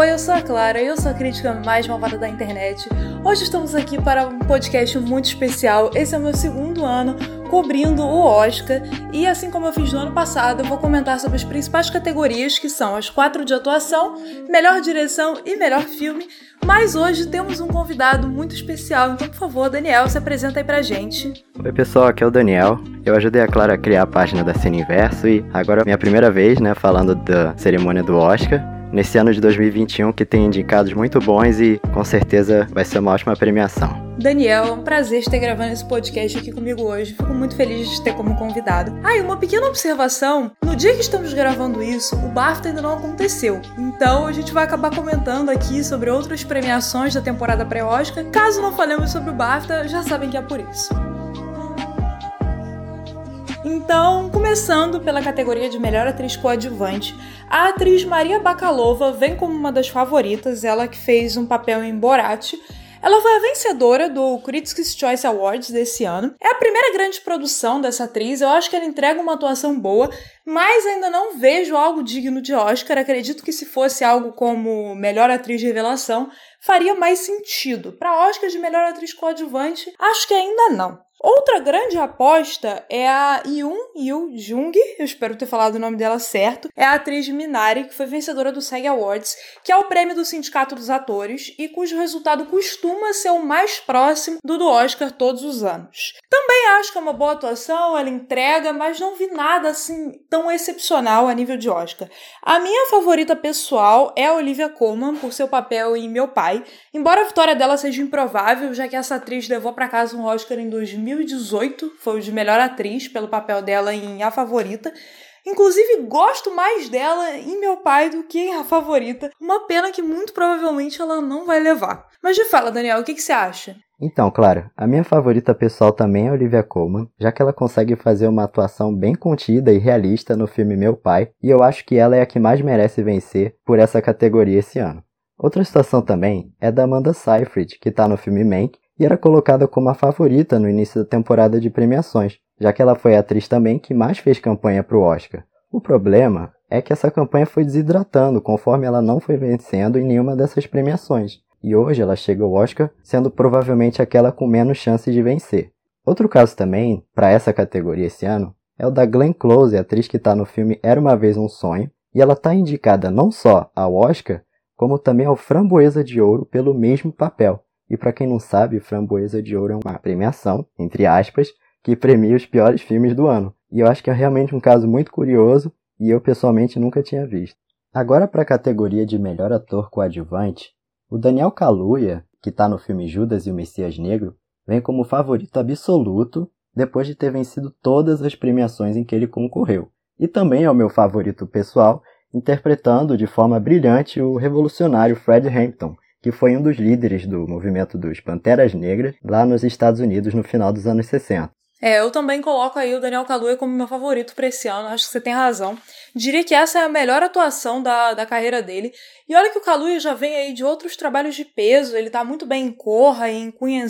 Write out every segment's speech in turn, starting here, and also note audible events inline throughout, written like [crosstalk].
Oi, eu sou a Clara, eu sou a crítica mais malvada da internet. Hoje estamos aqui para um podcast muito especial. Esse é o meu segundo ano cobrindo o Oscar e assim como eu fiz no ano passado, eu vou comentar sobre as principais categorias que são as quatro de atuação, melhor direção e melhor filme. Mas hoje temos um convidado muito especial, então por favor, Daniel, se apresenta aí pra gente. Oi pessoal, aqui é o Daniel. Eu ajudei a Clara a criar a página da Cine Inverso e agora é minha primeira vez, né, falando da cerimônia do Oscar nesse ano de 2021 que tem indicados muito bons e com certeza vai ser uma ótima premiação. Daniel, é um prazer estar gravando esse podcast aqui comigo hoje. Fico muito feliz de ter como convidado. Ah, e uma pequena observação: no dia que estamos gravando isso, o BAFTA ainda não aconteceu. Então a gente vai acabar comentando aqui sobre outras premiações da temporada pré-Oscar. Caso não falemos sobre o BAFTA, já sabem que é por isso. Então, começando pela categoria de melhor atriz coadjuvante, a atriz Maria Bakalova vem como uma das favoritas, ela que fez um papel em Borat. Ela foi a vencedora do Critics' Choice Awards desse ano. É a primeira grande produção dessa atriz, eu acho que ela entrega uma atuação boa, mas ainda não vejo algo digno de Oscar. Acredito que se fosse algo como melhor atriz de revelação, faria mais sentido. Para Oscar de melhor atriz coadjuvante, acho que ainda não. Outra grande aposta é a Yoon Yu Jung, eu espero ter falado o nome dela certo, é a atriz Minari, que foi vencedora do SAG Awards, que é o prêmio do Sindicato dos Atores e cujo resultado costuma ser o mais próximo do do Oscar todos os anos. Também acho que é uma boa atuação, ela entrega, mas não vi nada assim tão excepcional a nível de Oscar. A minha favorita pessoal é a Olivia Colman por seu papel em Meu Pai, embora a vitória dela seja improvável, já que essa atriz levou para casa um Oscar em 2000 2018, foi o de melhor atriz pelo papel dela em A Favorita. Inclusive, gosto mais dela em Meu Pai do que em A Favorita. Uma pena que muito provavelmente ela não vai levar. Mas de fala, Daniel, o que, que você acha? Então, claro, a minha favorita pessoal também é Olivia Colman, já que ela consegue fazer uma atuação bem contida e realista no filme Meu Pai, e eu acho que ela é a que mais merece vencer por essa categoria esse ano. Outra situação também é da Amanda Seyfried, que está no filme Mank, e era colocada como a favorita no início da temporada de premiações, já que ela foi a atriz também que mais fez campanha para o Oscar. O problema é que essa campanha foi desidratando conforme ela não foi vencendo em nenhuma dessas premiações, e hoje ela chega ao Oscar sendo provavelmente aquela com menos chances de vencer. Outro caso também, para essa categoria esse ano, é o da Glenn Close, atriz que está no filme Era Uma Vez um Sonho, e ela está indicada não só ao Oscar, como também ao Framboesa de Ouro pelo mesmo papel. E para quem não sabe, Framboesa de Ouro é uma premiação, entre aspas, que premia os piores filmes do ano. E eu acho que é realmente um caso muito curioso e eu pessoalmente nunca tinha visto. Agora para a categoria de melhor ator coadjuvante, o Daniel Kaluuya, que está no filme Judas e o Messias Negro, vem como favorito absoluto depois de ter vencido todas as premiações em que ele concorreu. E também é o meu favorito pessoal, interpretando de forma brilhante o revolucionário Fred Hampton, que foi um dos líderes do movimento dos Panteras Negras lá nos Estados Unidos no final dos anos 60. É, eu também coloco aí o Daniel Kaluuya como meu favorito para esse ano, acho que você tem razão. Diria que essa é a melhor atuação da, da carreira dele. E olha que o Kaluuya já vem aí de outros trabalhos de peso, ele tá muito bem em Corra e em Queen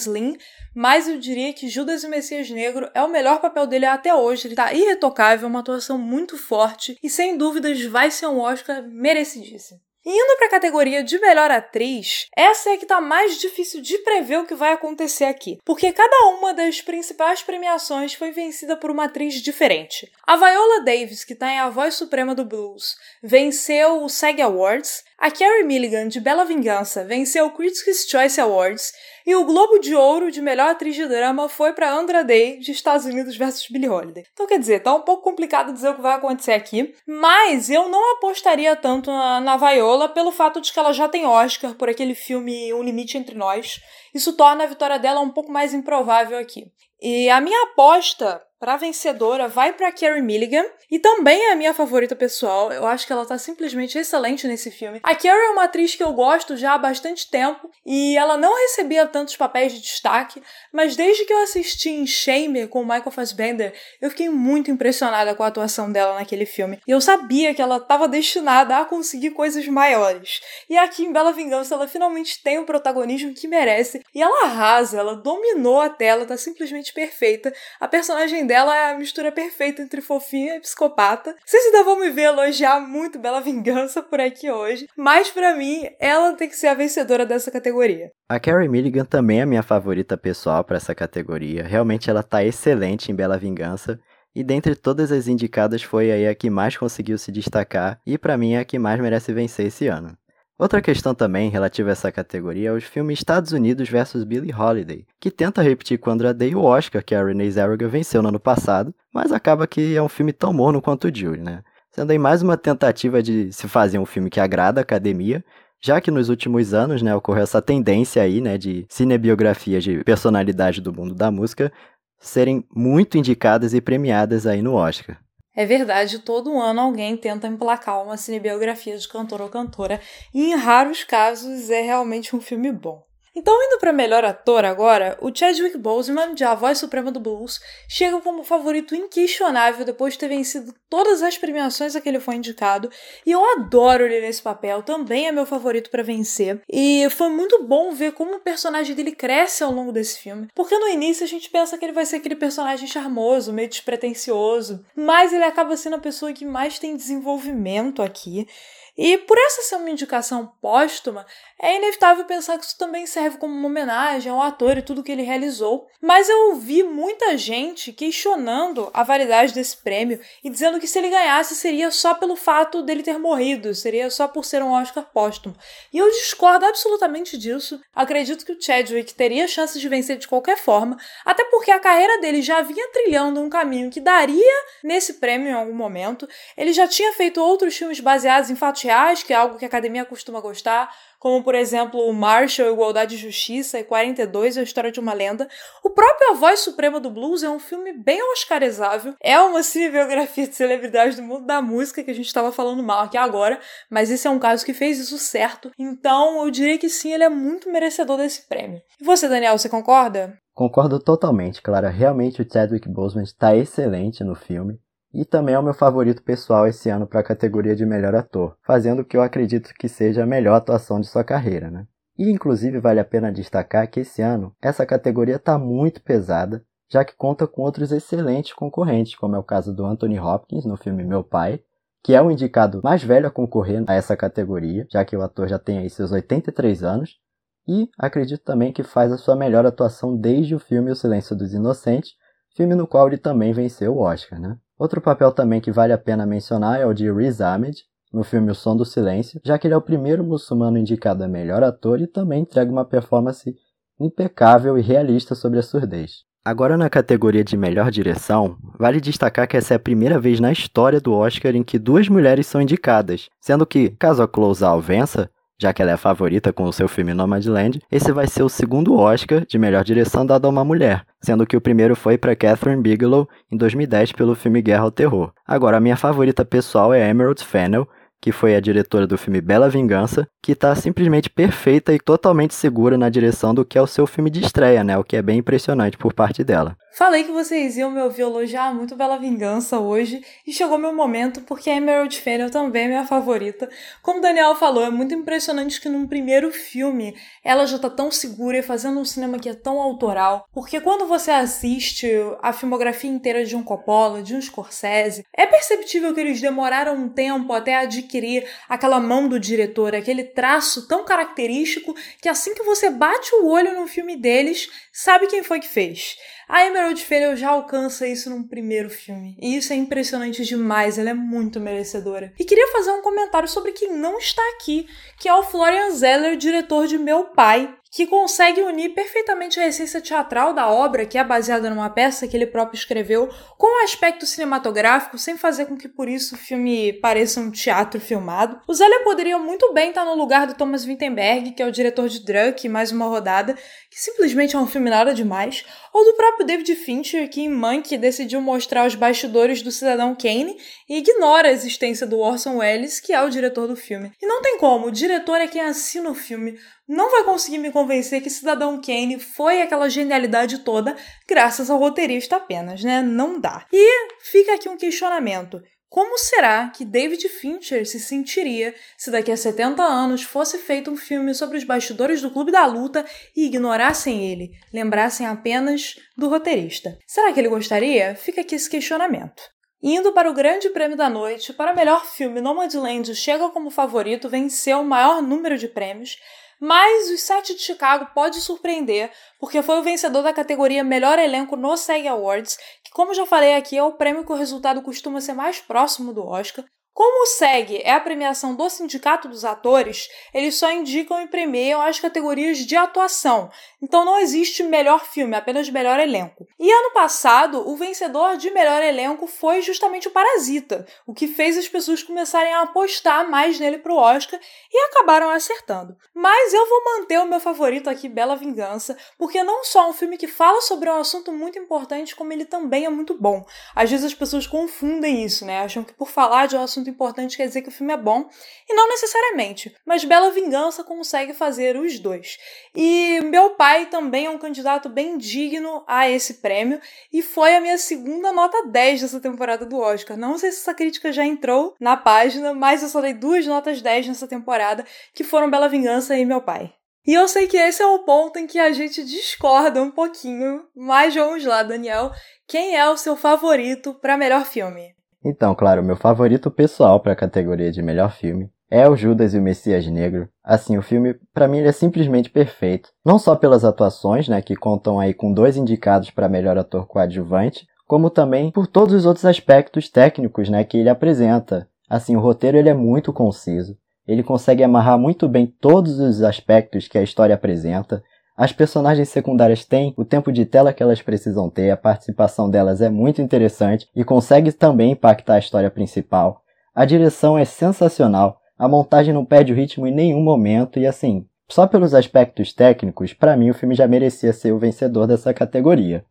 mas eu diria que Judas e Messias Negro é o melhor papel dele até hoje. Ele tá irretocável, uma atuação muito forte e sem dúvidas vai ser um Oscar merecidíssimo. Indo para a categoria de melhor atriz, essa é que tá mais difícil de prever o que vai acontecer aqui, porque cada uma das principais premiações foi vencida por uma atriz diferente. A Viola Davis, que tá em A Voz Suprema do Blues, venceu o SAG Awards, a Carrie Milligan, de Bela Vingança, venceu o Critics' Choice Awards e o Globo de Ouro de melhor atriz de drama foi para Andra Day, de Estados Unidos versus Billie Holiday. Então, quer dizer, tá um pouco complicado dizer o que vai acontecer aqui, mas eu não apostaria tanto na, na Viola pelo fato de que ela já tem Oscar por aquele filme Um Limite Entre Nós. Isso torna a vitória dela um pouco mais improvável aqui. E a minha aposta para vencedora vai para Carrie Milligan e também é a minha favorita pessoal. Eu acho que ela tá simplesmente excelente nesse filme. A Carrie é uma atriz que eu gosto já há bastante tempo e ela não recebia tantos papéis de destaque, mas desde que eu assisti em Shame com o Michael Fassbender, eu fiquei muito impressionada com a atuação dela naquele filme. E eu sabia que ela estava destinada a conseguir coisas maiores. E aqui em Bela Vingança ela finalmente tem o protagonismo que merece e ela arrasa, ela dominou a tela, tá simplesmente perfeita. A personagem dela é a mistura perfeita entre fofinha e psicopata. Vocês ainda vão me ver elogiar muito Bela Vingança por aqui hoje, mas para mim, ela tem que ser a vencedora dessa categoria. A Carrie Milligan também é minha favorita pessoal para essa categoria. Realmente ela tá excelente em Bela Vingança. E dentre todas as indicadas foi aí a que mais conseguiu se destacar e para mim é a que mais merece vencer esse ano. Outra questão também relativa a essa categoria é os filmes Estados Unidos versus Billie Holiday, que tenta repetir com Andra Day o Oscar que a Renee Zellweger venceu no ano passado, mas acaba que é um filme tão morno quanto o Julie, né? Sendo aí mais uma tentativa de se fazer um filme que agrada a academia, já que nos últimos anos, né, ocorreu essa tendência aí, né, de cinebiografias de personalidade do mundo da música serem muito indicadas e premiadas aí no Oscar. É verdade, todo ano alguém tenta emplacar uma cinebiografia de cantor ou cantora, e em raros casos é realmente um filme bom. Então, indo para melhor ator agora, o Chadwick Boseman, de A Voz Suprema do Blues, chega como favorito inquestionável depois de ter vencido todas as premiações a que ele foi indicado, e eu adoro ele nesse papel, também é meu favorito para vencer. E foi muito bom ver como o personagem dele cresce ao longo desse filme, porque no início a gente pensa que ele vai ser aquele personagem charmoso, meio despretensioso, mas ele acaba sendo a pessoa que mais tem desenvolvimento aqui. E por essa ser uma indicação póstuma, é inevitável pensar que isso também serve como uma homenagem ao ator e tudo que ele realizou. Mas eu ouvi muita gente questionando a validade desse prêmio e dizendo que se ele ganhasse seria só pelo fato dele ter morrido, seria só por ser um Oscar póstumo. E eu discordo absolutamente disso. Acredito que o Chadwick teria chances de vencer de qualquer forma, até porque a carreira dele já vinha trilhando um caminho que daria nesse prêmio em algum momento. Ele já tinha feito outros filmes baseados em fatos reais, que é algo que a academia costuma gostar, como por exemplo o Marshall, Igualdade e Justiça e 42, A História de uma Lenda. O próprio A Voz Suprema do Blues é um filme bem oscarizável, é uma [laughs] cinebiografia de celebridades do mundo da música que a gente estava falando mal aqui agora, mas esse é um caso que fez isso certo, então eu diria que sim, ele é muito merecedor desse prêmio. E você, Daniel, você concorda? Concordo totalmente, Clara. Realmente o Chadwick Boseman está excelente no filme e também é o meu favorito pessoal esse ano para a categoria de melhor ator, fazendo o que eu acredito que seja a melhor atuação de sua carreira, né? E inclusive vale a pena destacar que esse ano essa categoria está muito pesada, já que conta com outros excelentes concorrentes, como é o caso do Anthony Hopkins no filme Meu Pai, que é o indicado mais velho a concorrer a essa categoria, já que o ator já tem aí seus 83 anos, e acredito também que faz a sua melhor atuação desde o filme O Silêncio dos Inocentes, filme no qual ele também venceu o Oscar, né? Outro papel também que vale a pena mencionar é o de Riz Ahmed, no filme O Som do Silêncio, já que ele é o primeiro muçulmano indicado a melhor ator e também entrega uma performance impecável e realista sobre a surdez. Agora, na categoria de melhor direção, vale destacar que essa é a primeira vez na história do Oscar em que duas mulheres são indicadas, sendo que, caso a Close Out vença, já que ela é a favorita com o seu filme Nomadland, esse vai ser o segundo Oscar de melhor direção dado a uma mulher, sendo que o primeiro foi para Catherine Bigelow em 2010 pelo filme Guerra ao Terror. Agora, a minha favorita pessoal é Emerald Fennell, que foi a diretora do filme Bela Vingança, que está simplesmente perfeita e totalmente segura na direção do que é o seu filme de estreia, né? O que é bem impressionante por parte dela. Falei que vocês iam me ouvir elogiar muito Bela Vingança hoje e chegou meu momento porque a Emerald Fennel também é minha favorita. Como o Daniel falou, é muito impressionante que num primeiro filme ela já tá tão segura e fazendo um cinema que é tão autoral, porque quando você assiste a filmografia inteira de um Coppola, de um Scorsese, é perceptível que eles demoraram um tempo até adquirir aquela mão do diretor, aquele traço tão característico que assim que você bate o olho no filme deles, sabe quem foi que fez. A Emerald Fennell já alcança isso num primeiro filme. E isso é impressionante demais, ela é muito merecedora. E queria fazer um comentário sobre quem não está aqui, que é o Florian Zeller, diretor de Meu Pai, que consegue unir perfeitamente a essência teatral da obra, que é baseada numa peça que ele próprio escreveu, com o aspecto cinematográfico, sem fazer com que por isso o filme pareça um teatro filmado. O Zélia poderia muito bem estar no lugar do Thomas Wittenberg, que é o diretor de Drunk, mais uma rodada, que simplesmente é um filme nada demais, ou do próprio David Fincher, que em Mank decidiu mostrar os bastidores do Cidadão Kane e ignora a existência do Orson Welles, que é o diretor do filme. E não tem como, o diretor é quem assina o filme, não vai conseguir me convencer que Cidadão Kane foi aquela genialidade toda graças ao roteirista apenas, né? Não dá. E fica aqui um questionamento. Como será que David Fincher se sentiria se daqui a 70 anos fosse feito um filme sobre os bastidores do Clube da Luta e ignorassem ele, lembrassem apenas do roteirista? Será que ele gostaria? Fica aqui esse questionamento. Indo para o Grande Prêmio da Noite, para melhor filme, Nomadland chega como favorito, venceu o maior número de prêmios, mas os Sete de Chicago pode surpreender, porque foi o vencedor da categoria Melhor Elenco no SEG Awards, que, como já falei aqui, é o prêmio que o resultado costuma ser mais próximo do Oscar, como o SEG é a premiação do Sindicato dos Atores, eles só indicam e premiam as categorias de atuação. Então não existe melhor filme, apenas melhor elenco. E ano passado, o vencedor de melhor elenco foi justamente o Parasita, o que fez as pessoas começarem a apostar mais nele pro Oscar e acabaram acertando. Mas eu vou manter o meu favorito aqui, Bela Vingança, porque não só é um filme que fala sobre um assunto muito importante, como ele também é muito bom. Às vezes as pessoas confundem isso, né? Acham que por falar de um assunto importante quer dizer que o filme é bom, e não necessariamente, mas Bela Vingança consegue fazer os dois. E meu pai também é um candidato bem digno a esse prêmio, e foi a minha segunda nota 10 dessa temporada do Oscar. Não sei se essa crítica já entrou na página, mas eu só dei duas notas 10 nessa temporada, que foram Bela Vingança e meu pai. E eu sei que esse é o ponto em que a gente discorda um pouquinho, mas vamos lá, Daniel. Quem é o seu favorito para melhor filme? Então, claro, meu favorito pessoal para a categoria de melhor filme é o Judas e o Messias Negro. Assim, o filme, para mim, ele é simplesmente perfeito. Não só pelas atuações, né, que contam aí com dois indicados para melhor ator coadjuvante, como também por todos os outros aspectos técnicos, né, que ele apresenta. Assim, o roteiro ele é muito conciso. Ele consegue amarrar muito bem todos os aspectos que a história apresenta, as personagens secundárias têm o tempo de tela que elas precisam ter, a participação delas é muito interessante e consegue também impactar a história principal. A direção é sensacional, a montagem não perde o ritmo em nenhum momento e assim, só pelos aspectos técnicos, para mim o filme já merecia ser o vencedor dessa categoria.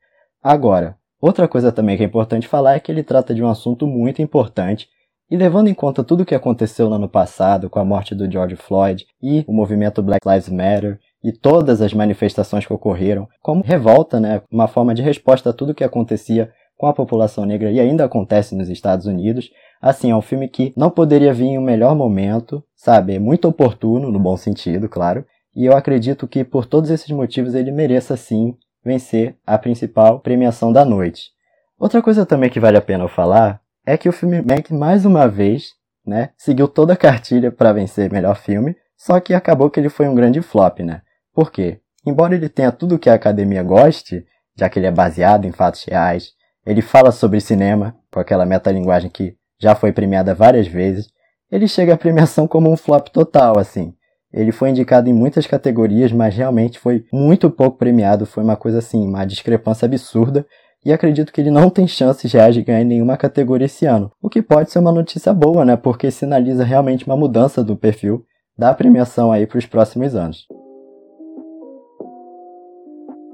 Agora, outra coisa também que é importante falar é que ele trata de um assunto muito importante e levando em conta tudo o que aconteceu no ano passado com a morte do George Floyd e o movimento Black Lives Matter, e todas as manifestações que ocorreram como revolta, né, uma forma de resposta a tudo que acontecia com a população negra e ainda acontece nos Estados Unidos. Assim, é um filme que não poderia vir em um melhor momento, sabe? É muito oportuno, no bom sentido, claro. E eu acredito que por todos esses motivos ele mereça sim vencer a principal premiação da noite. Outra coisa também que vale a pena eu falar é que o filme Mank mais uma vez, né, seguiu toda a cartilha para vencer melhor filme, só que acabou que ele foi um grande flop, né? Por quê? Embora ele tenha tudo o que a academia goste, já que ele é baseado em fatos reais, ele fala sobre cinema, com aquela metalinguagem que já foi premiada várias vezes, ele chega à premiação como um flop total, assim. Ele foi indicado em muitas categorias, mas realmente foi muito pouco premiado, foi uma coisa assim, uma discrepância absurda, e acredito que ele não tem chances reais de ganhar nenhuma categoria esse ano. O que pode ser uma notícia boa, né? Porque sinaliza realmente uma mudança do perfil da premiação aí para os próximos anos.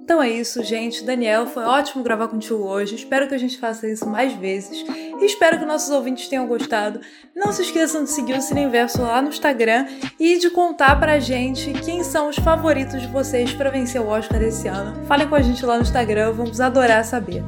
Então é isso, gente. Daniel, foi ótimo gravar contigo hoje. Espero que a gente faça isso mais vezes. E espero que nossos ouvintes tenham gostado. Não se esqueçam de seguir o Cine Inverso lá no Instagram e de contar pra gente quem são os favoritos de vocês para vencer o Oscar desse ano. Falem com a gente lá no Instagram, vamos adorar saber.